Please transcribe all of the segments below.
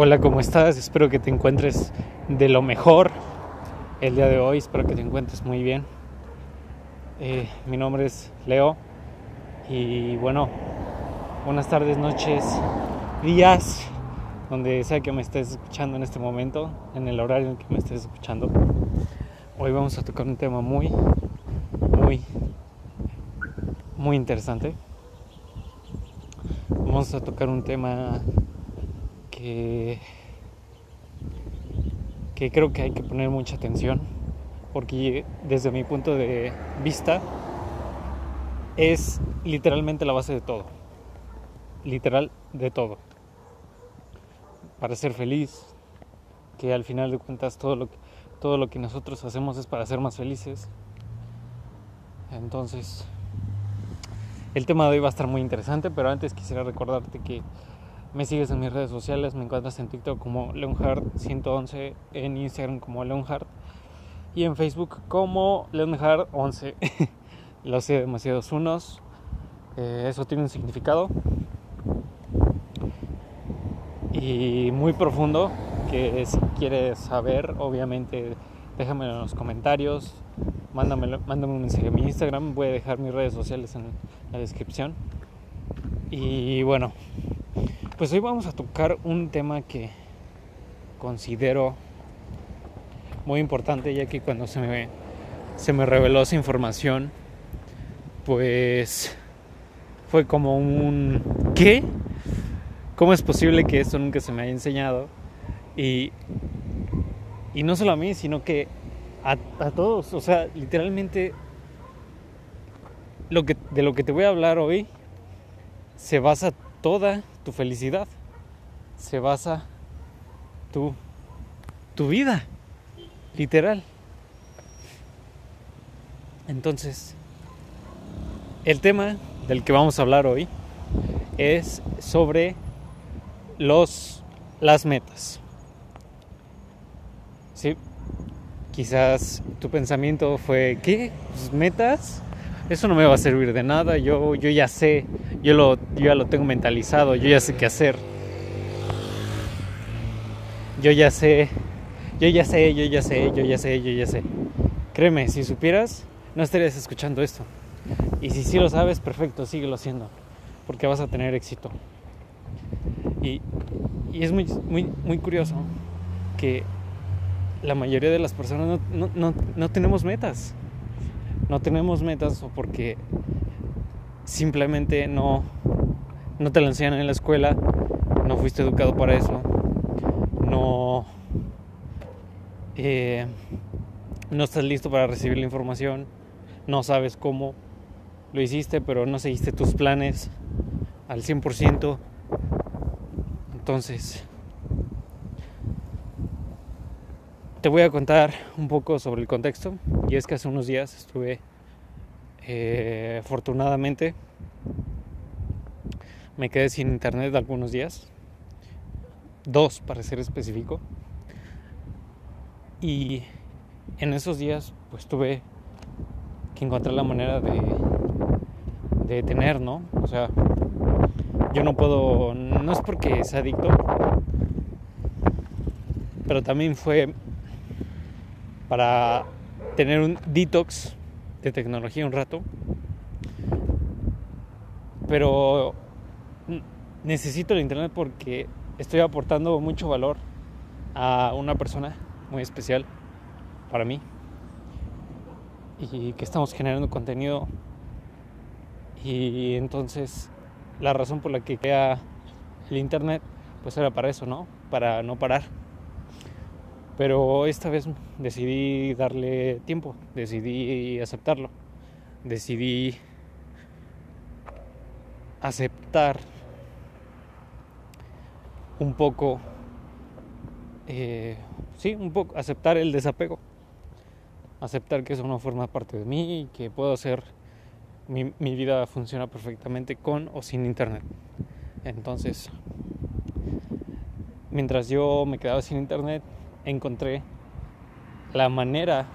Hola, ¿cómo estás? Espero que te encuentres de lo mejor el día de hoy. Espero que te encuentres muy bien. Eh, mi nombre es Leo y bueno, buenas tardes, noches, días, donde sea que me estés escuchando en este momento, en el horario en que me estés escuchando. Hoy vamos a tocar un tema muy, muy, muy interesante. Vamos a tocar un tema que, creo que hay que poner mucha atención porque desde mi punto de vista es literalmente la base de todo. Literal de todo. Para ser feliz, que al final de cuentas todo lo que, todo lo que nosotros hacemos es para ser más felices. Entonces, el tema de hoy va a estar muy interesante, pero antes quisiera recordarte que me sigues en mis redes sociales, me encuentras en TikTok como Leonhard111, en Instagram como Leonhard y en Facebook como Leonhard11. Lo sé demasiados unos. Eh, eso tiene un significado y muy profundo que si quieres saber, obviamente déjamelo en los comentarios, mándame, mándame un mensaje a mi Instagram, voy a dejar mis redes sociales en la descripción. Y bueno, pues hoy vamos a tocar un tema que considero muy importante ya que cuando se me, se me reveló esa información, pues fue como un ¿qué? ¿Cómo es posible que esto nunca se me haya enseñado? Y, y no solo a mí, sino que a, a todos, o sea, literalmente lo que, de lo que te voy a hablar hoy se basa toda tu felicidad, se basa tu, tu vida, literal. Entonces, el tema del que vamos a hablar hoy es sobre los las metas. Sí, quizás tu pensamiento fue ¿qué? ¿Pues ¿Metas? Eso no me va a servir de nada. Yo yo ya sé yo, lo, yo ya lo tengo mentalizado, yo ya sé qué hacer. Yo ya sé, yo ya sé, yo ya sé, yo ya sé, yo ya sé. Créeme, si supieras, no estarías escuchando esto. Y si sí lo sabes, perfecto, síguelo haciendo, porque vas a tener éxito. Y, y es muy, muy, muy curioso que la mayoría de las personas no, no, no, no tenemos metas. No tenemos metas o porque simplemente no, no te lo enseñan en la escuela, no fuiste educado para eso, no, eh, no estás listo para recibir la información, no sabes cómo lo hiciste, pero no seguiste tus planes al 100%. Entonces, te voy a contar un poco sobre el contexto. Y es que hace unos días estuve eh, afortunadamente me quedé sin internet algunos días, dos para ser específico, y en esos días pues tuve que encontrar la manera de, de tener, ¿no? O sea, yo no puedo, no es porque sea adicto, pero también fue para tener un detox de tecnología un rato. Pero necesito el internet porque estoy aportando mucho valor a una persona muy especial para mí y que estamos generando contenido y entonces la razón por la que queda el internet pues era para eso, ¿no? Para no parar. Pero esta vez decidí darle tiempo, decidí aceptarlo, decidí aceptar un poco, eh, sí, un poco, aceptar el desapego, aceptar que eso no forma parte de mí y que puedo hacer, mi, mi vida funciona perfectamente con o sin internet. Entonces, mientras yo me quedaba sin internet, encontré la manera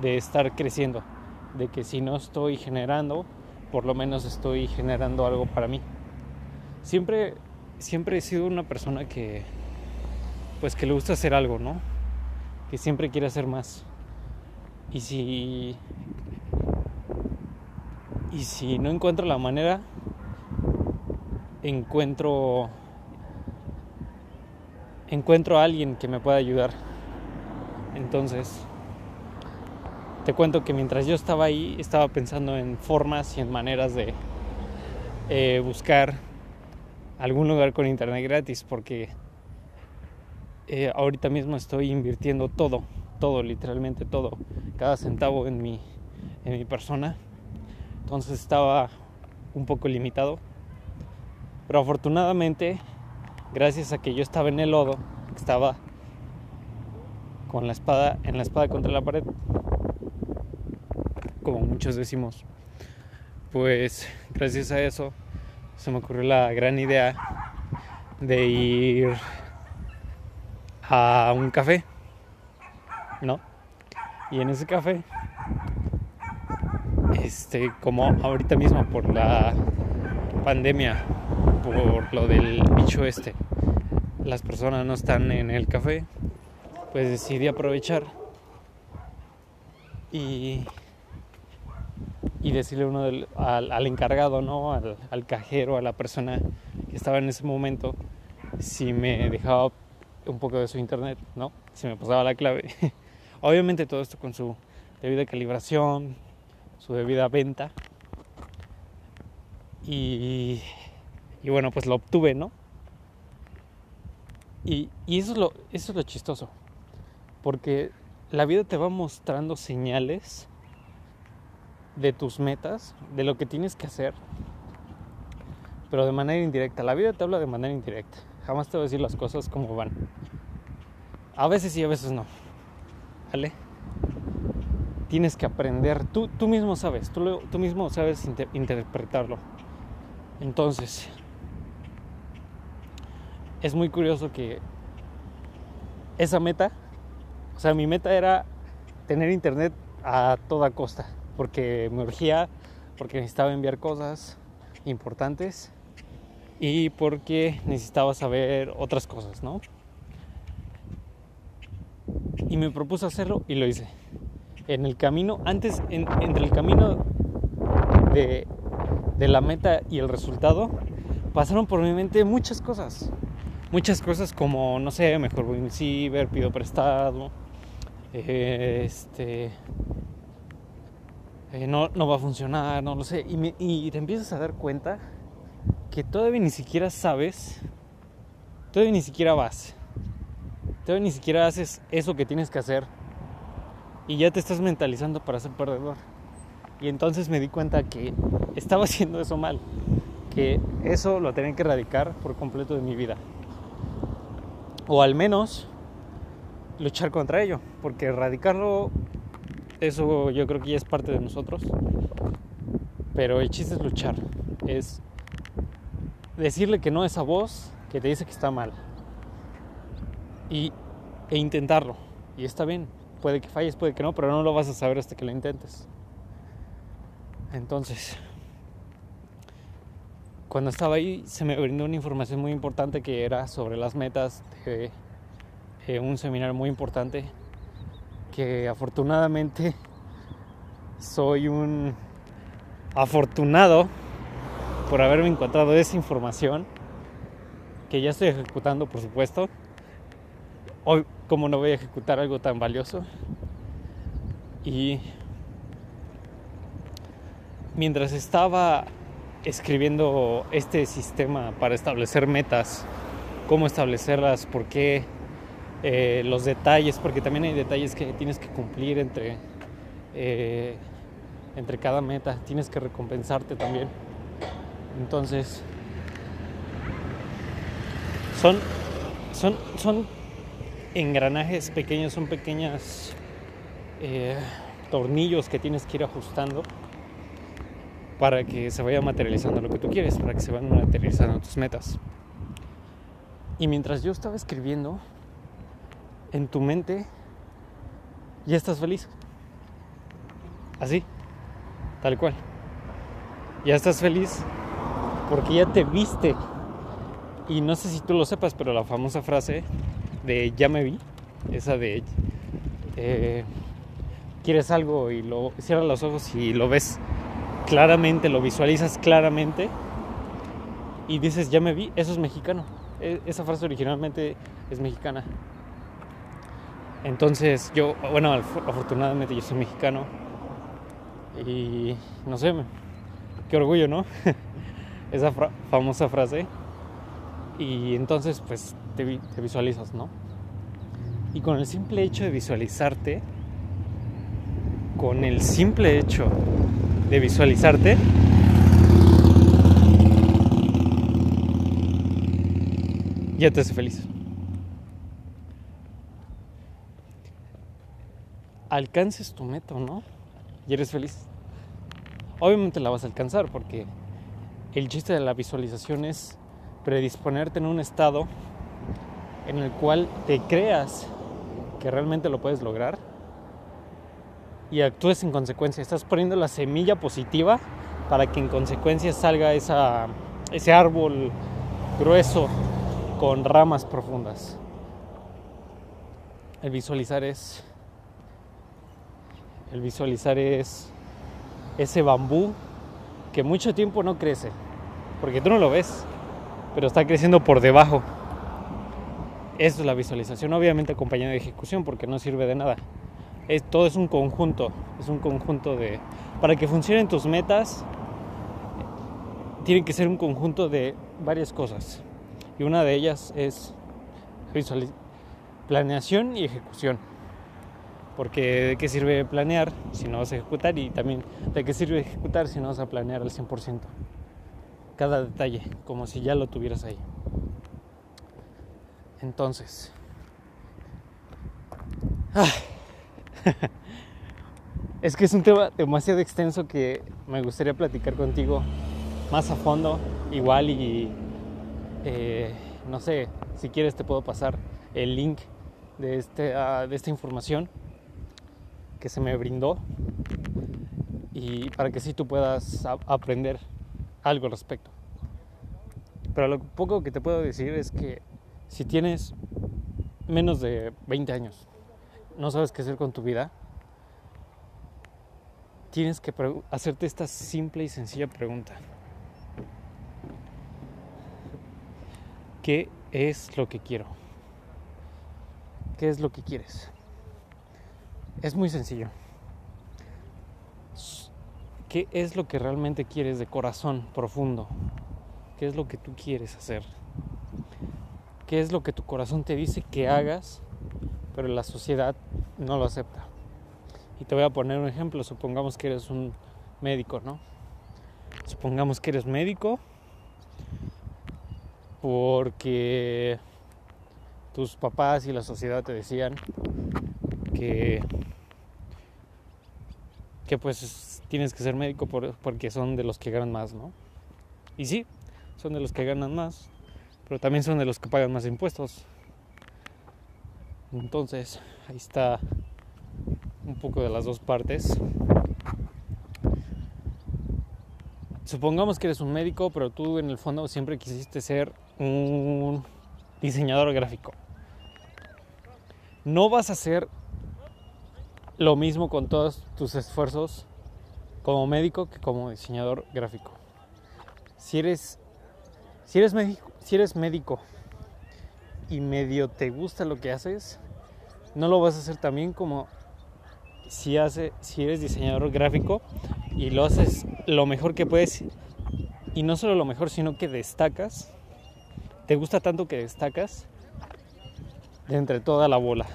de estar creciendo, de que si no estoy generando, por lo menos estoy generando algo para mí. Siempre, siempre he sido una persona que, pues que le gusta hacer algo, ¿no? Que siempre quiere hacer más. Y si y si no encuentro la manera, encuentro encuentro a alguien que me pueda ayudar. Entonces, te cuento que mientras yo estaba ahí, estaba pensando en formas y en maneras de eh, buscar algún lugar con internet gratis, porque eh, ahorita mismo estoy invirtiendo todo, todo, literalmente todo, cada centavo en mi, en mi persona. Entonces estaba un poco limitado. Pero afortunadamente gracias a que yo estaba en el lodo, estaba con la espada, en la espada contra la pared, como muchos decimos, pues gracias a eso se me ocurrió la gran idea de ir a un café, ¿no? Y en ese café, este, como ahorita mismo por la pandemia por lo del bicho este, las personas no están en el café, pues decidí aprovechar y, y decirle uno al, encargado, ¿no? Al, al, cajero, a la persona que estaba en ese momento, si me dejaba un poco de su internet, ¿no? Si me pasaba la clave. Obviamente todo esto con su debida calibración, su debida venta. Y y bueno, pues lo obtuve, ¿no? Y, eso, es lo, eso es lo chistoso. Porque la vida te va mostrando señales de tus metas, de lo que tienes que hacer, pero de manera indirecta. La vida te habla de manera indirecta. Jamás te va a decir las cosas como van. A veces sí, a veces no. ¿Vale? Tienes que aprender. Tú, tú mismo sabes, tú, tú mismo sabes interpretarlo. Entonces, es muy curioso que esa meta, o sea, mi meta era tener internet a toda costa, porque me urgía, porque necesitaba enviar cosas importantes y porque necesitaba saber otras cosas, ¿no? Y me propuse hacerlo y lo hice. En el camino, antes, entre el camino de, de la meta y el resultado, pasaron por mi mente muchas cosas muchas cosas como, no sé, mejor voy un ciber, pido prestado, este, eh, no, no, va a funcionar, no lo sé. Y, y, te empiezas a dar cuenta que todavía ni siquiera sabes, todavía ni siquiera vas, todavía ni siquiera haces eso que tienes que hacer y ya te estás mentalizando para ser perdedor. Y entonces me di cuenta que estaba haciendo eso mal, que eso lo tenía que erradicar por completo de mi vida o al menos luchar contra ello, porque erradicarlo, eso yo creo que ya es parte de nosotros, pero el chiste es luchar, es decirle que no a esa voz que te dice que está mal y, e intentarlo, y está bien, puede que falles, puede que no, pero no lo vas a saber hasta que lo intentes. Entonces, cuando estaba ahí se me brindó una información muy importante que era sobre las metas de, un seminario muy importante que afortunadamente soy un afortunado por haberme encontrado esa información que ya estoy ejecutando por supuesto. Hoy como no voy a ejecutar algo tan valioso y mientras estaba escribiendo este sistema para establecer metas, cómo establecerlas, por qué, eh, los detalles, porque también hay detalles que tienes que cumplir entre, eh, entre cada meta, tienes que recompensarte también. Entonces, son, son, son engranajes pequeños, son pequeñas eh, tornillos que tienes que ir ajustando para que se vaya materializando lo que tú quieres, para que se vayan materializando tus metas. Y mientras yo estaba escribiendo, en tu mente ya estás feliz. Así, tal cual. Ya estás feliz porque ya te viste. Y no sé si tú lo sepas, pero la famosa frase de ya me vi, esa de eh, quieres algo y lo cierras los ojos y lo ves claramente, lo visualizas claramente y dices ya me vi, eso es mexicano. E, esa frase originalmente es mexicana. Entonces yo, bueno, afortunadamente yo soy mexicano y no sé, qué orgullo, ¿no? Esa famosa frase. Y entonces pues te, te visualizas, ¿no? Y con el simple hecho de visualizarte, con el simple hecho de visualizarte, ya te hace feliz. Alcances tu meta no y eres feliz. Obviamente la vas a alcanzar porque el chiste de la visualización es predisponerte en un estado en el cual te creas que realmente lo puedes lograr y actúes en consecuencia. Estás poniendo la semilla positiva para que en consecuencia salga esa, ese árbol grueso con ramas profundas. El visualizar es. El visualizar es ese bambú que mucho tiempo no crece, porque tú no lo ves, pero está creciendo por debajo. Eso es la visualización, obviamente acompañada de ejecución, porque no sirve de nada. Todo es un conjunto, es un conjunto de... Para que funcionen tus metas, tiene que ser un conjunto de varias cosas. Y una de ellas es planeación y ejecución. Porque de qué sirve planear si no vas a ejecutar y también de qué sirve ejecutar si no vas a planear al 100%. Cada detalle, como si ya lo tuvieras ahí. Entonces... Es que es un tema demasiado extenso que me gustaría platicar contigo más a fondo, igual y eh, no sé, si quieres te puedo pasar el link de, este, ah, de esta información que se me brindó y para que sí tú puedas aprender algo al respecto. Pero lo poco que te puedo decir es que si tienes menos de 20 años, no sabes qué hacer con tu vida, tienes que hacerte esta simple y sencilla pregunta. ¿Qué es lo que quiero? ¿Qué es lo que quieres? Es muy sencillo. ¿Qué es lo que realmente quieres de corazón profundo? ¿Qué es lo que tú quieres hacer? ¿Qué es lo que tu corazón te dice que hagas, pero la sociedad no lo acepta? Y te voy a poner un ejemplo. Supongamos que eres un médico, ¿no? Supongamos que eres médico porque tus papás y la sociedad te decían que que pues tienes que ser médico porque son de los que ganan más, ¿no? Y sí, son de los que ganan más, pero también son de los que pagan más impuestos. Entonces, ahí está un poco de las dos partes. Supongamos que eres un médico, pero tú en el fondo siempre quisiste ser un diseñador gráfico. No vas a hacer lo mismo con todos tus esfuerzos como médico que como diseñador gráfico. Si eres, si eres, médico, y medio te gusta lo que haces, no lo vas a hacer también como si, hace, si eres diseñador gráfico y lo haces lo mejor que puedes y no solo lo mejor, sino que destacas, te gusta tanto que destacas de entre toda la bola.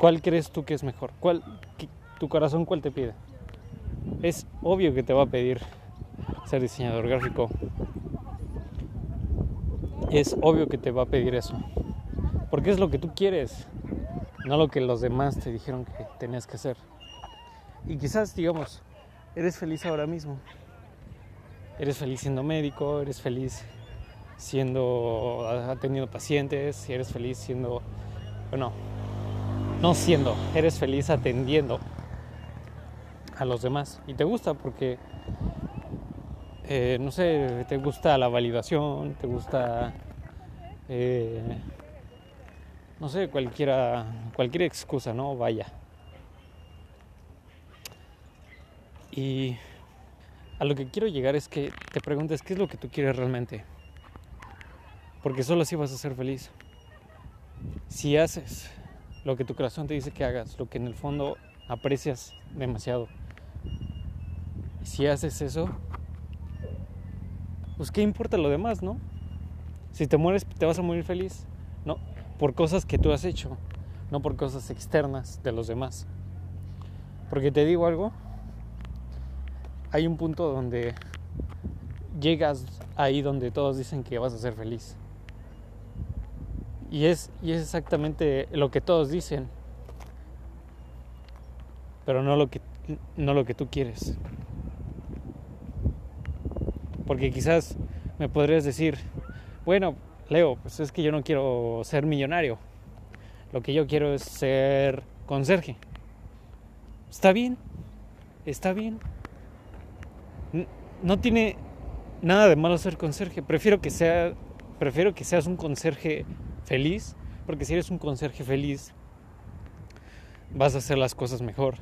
¿Cuál crees tú que es mejor? ¿Cuál, ¿Tu corazón cuál te pide? Es obvio que te va a pedir ser diseñador gráfico. Es obvio que te va a pedir eso. Porque es lo que tú quieres, no lo que los demás te dijeron que tenías que hacer. Y quizás, digamos, eres feliz ahora mismo. Eres feliz siendo médico, eres feliz siendo atendiendo pacientes, eres feliz siendo, bueno, no siendo, eres feliz atendiendo a los demás. Y te gusta porque, eh, no sé, te gusta la validación, te gusta eh, no sé, cualquiera, cualquier excusa, ¿no? Vaya. Y a lo que quiero llegar es que te preguntes qué es lo que tú quieres realmente. Porque solo así vas a ser feliz. Si haces lo que tu corazón te dice que hagas, lo que en el fondo aprecias demasiado. Si haces eso, pues qué importa lo demás, ¿no? Si te mueres, te vas a morir feliz, ¿no? Por cosas que tú has hecho, no por cosas externas de los demás. Porque te digo algo, hay un punto donde llegas ahí donde todos dicen que vas a ser feliz. Y es, y es exactamente lo que todos dicen, pero no lo que, no lo que tú quieres. Porque quizás me podrías decir, bueno, Leo, pues es que yo no quiero ser millonario. Lo que yo quiero es ser conserje. Está bien, está bien. No tiene nada de malo ser conserje. Prefiero que sea, prefiero que seas un conserje feliz, porque si eres un conserje feliz, vas a hacer las cosas mejor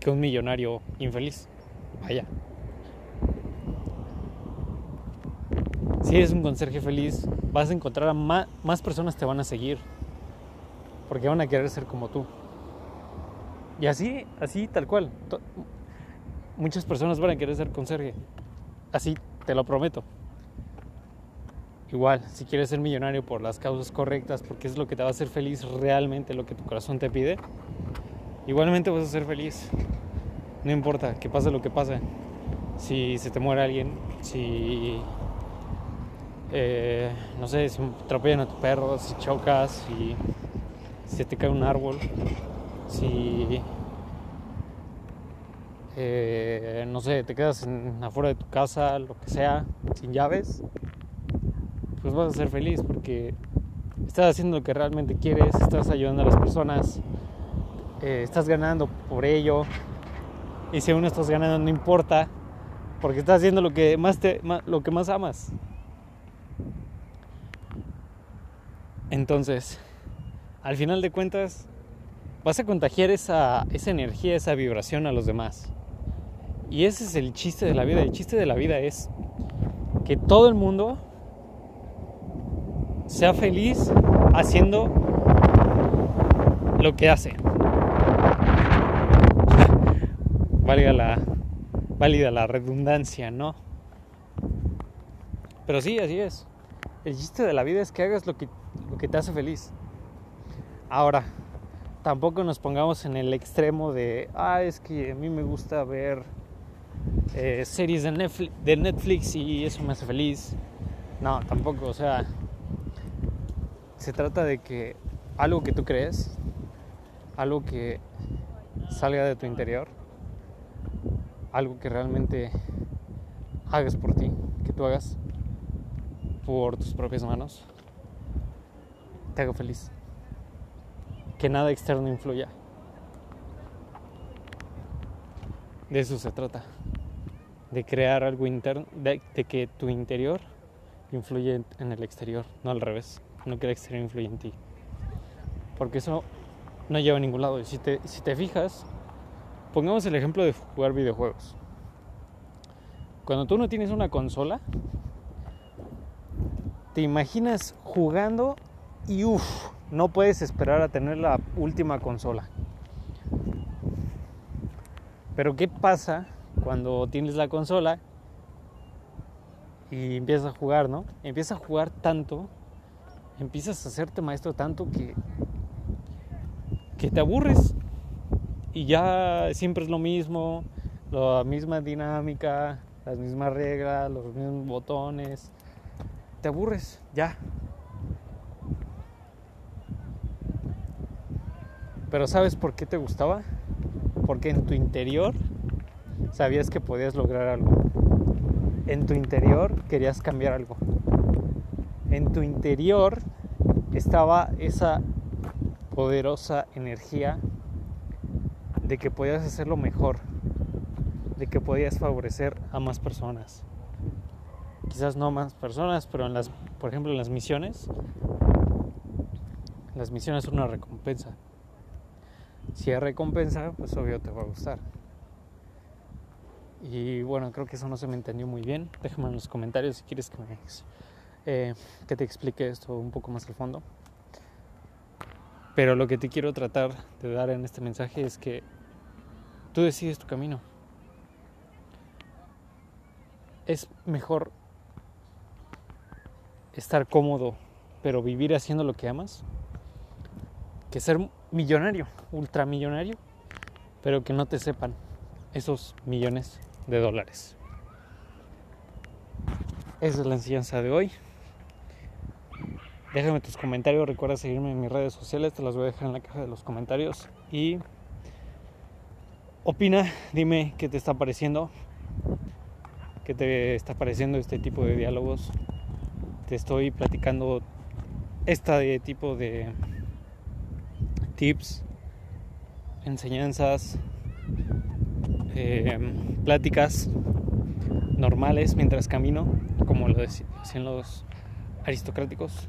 que un millonario infeliz. Vaya. Si eres un conserje feliz, vas a encontrar a más, más personas te van a seguir, porque van a querer ser como tú. Y así, así tal cual. Muchas personas van a querer ser conserje. Así, te lo prometo. Igual, si quieres ser millonario por las causas correctas, porque es lo que te va a hacer feliz realmente, lo que tu corazón te pide, igualmente vas a ser feliz. No importa que pase lo que pase. Si se te muere alguien, si. Eh, no sé, si atropellan a tu perro, si chocas, si, si te cae un árbol, si. Eh, no sé, te quedas afuera de tu casa, lo que sea, sin llaves, pues vas a ser feliz porque estás haciendo lo que realmente quieres, estás ayudando a las personas, eh, estás ganando por ello. Y si aún no estás ganando, no importa, porque estás haciendo lo que más, te, lo que más amas. Entonces, al final de cuentas, vas a contagiar esa, esa energía, esa vibración a los demás. Y ese es el chiste de la vida. El chiste de la vida es que todo el mundo sea feliz haciendo lo que hace. válida la, válida la redundancia, ¿no? Pero sí, así es. El chiste de la vida es que hagas lo que, lo que te hace feliz. Ahora, tampoco nos pongamos en el extremo de, ah, es que a mí me gusta ver eh, series de Netflix, de Netflix y eso me hace feliz. No, tampoco, o sea, se trata de que algo que tú crees, algo que salga de tu interior, algo que realmente hagas por ti, que tú hagas por tus propias manos, te haga feliz. Que nada externo influya. De eso se trata. De crear algo interno, de, de que tu interior influye en el exterior, no al revés no que el exterior influye en ti. Porque eso no lleva a ningún lado. Y si te, si te fijas, pongamos el ejemplo de jugar videojuegos. Cuando tú no tienes una consola, te imaginas jugando y uff, no puedes esperar a tener la última consola. Pero ¿qué pasa cuando tienes la consola y empiezas a jugar, no? Empiezas a jugar tanto empiezas a hacerte maestro tanto que, que te aburres y ya siempre es lo mismo, la misma dinámica, las mismas reglas, los mismos botones. Te aburres, ya. Pero ¿sabes por qué te gustaba? Porque en tu interior sabías que podías lograr algo. En tu interior querías cambiar algo en tu interior estaba esa poderosa energía de que podías hacerlo mejor, de que podías favorecer a más personas. Quizás no más personas, pero en las, por ejemplo, en las misiones, Las misiones son una recompensa. Si es recompensa, pues obvio te va a gustar. Y bueno, creo que eso no se me entendió muy bien. Déjame en los comentarios si quieres que, me, eh, que te explique esto un poco más al fondo. Pero lo que te quiero tratar de dar en este mensaje es que tú decides tu camino. Es mejor estar cómodo, pero vivir haciendo lo que amas, que ser millonario, ultramillonario, pero que no te sepan esos millones de dólares. Esa es la enseñanza de hoy. Déjame tus comentarios, recuerda seguirme en mis redes sociales, te las voy a dejar en la caja de los comentarios. Y opina, dime qué te está pareciendo, qué te está pareciendo este tipo de diálogos. Te estoy platicando este tipo de tips, enseñanzas, eh, pláticas normales mientras camino, como lo decían los aristocráticos,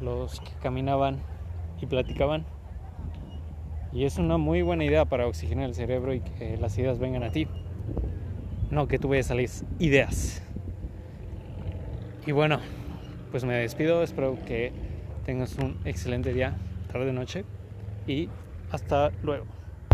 los que caminaban y platicaban. Y es una muy buena idea para oxigenar el cerebro y que las ideas vengan a ti. No que tú vayas a las ideas. Y bueno, pues me despido. Espero que tengas un excelente día, tarde, noche. Y hasta luego.